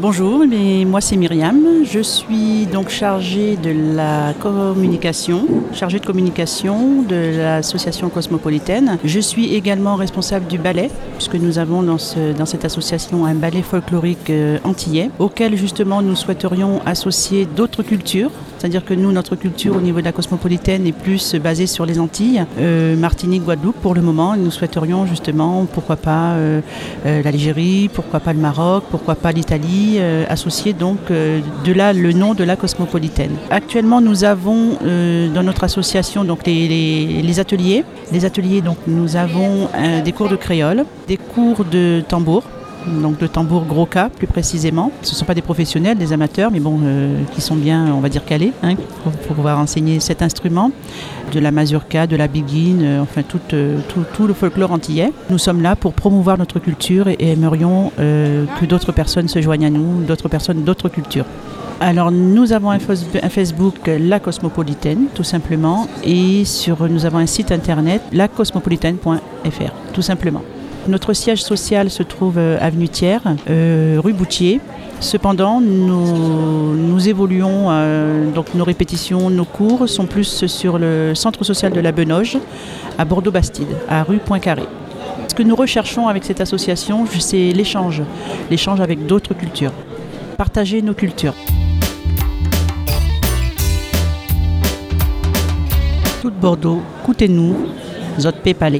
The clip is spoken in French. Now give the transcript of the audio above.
Bonjour, moi c'est Myriam. Je suis donc chargée de la communication, chargée de communication de l'association cosmopolitaine. Je suis également responsable du ballet, puisque nous avons dans, dans cette association un ballet folklorique euh, antillais, auquel justement nous souhaiterions associer d'autres cultures. C'est-à-dire que nous, notre culture au niveau de la cosmopolitaine est plus basée sur les Antilles, euh, Martinique, Guadeloupe pour le moment. Nous souhaiterions justement, pourquoi pas euh, l'Algérie, pourquoi pas le Maroc, pourquoi pas l'Italie, euh, associer donc euh, de là le nom de la cosmopolitaine. Actuellement, nous avons euh, dans notre association donc les, ateliers. Les ateliers, donc nous avons des cours de créole, des cours de tambour donc de tambour gros plus précisément. Ce ne sont pas des professionnels, des amateurs, mais bon, qui sont bien, on va dire, calés hein, pour, pouvoir enseigner cet instrument. De la mazurka, de la biguine, enfin tout, tout, le folklore antillais. Nous sommes là pour promouvoir notre culture et, aimerions que d'autres personnes se joignent à nous, d'autres personnes d'autres cultures. Alors nous avons un Facebook La Cosmopolitaine tout simplement et sur, nous avons un site internet lacosmopolitaine.fr tout simplement. Notre siège social se trouve euh, avenue Thiers, euh, rue Boutier. Cependant, nous, évoluons, euh, donc nos répétitions, nos cours sont plus sur le centre social de la Benoge, à Bordeaux-Bastide, à rue Poincaré. Ce que nous recherchons avec cette association, c'est l'échange, l'échange avec d'autres cultures, partager nos cultures. Tout Bordeaux, écoutez-nous, Zot Palais.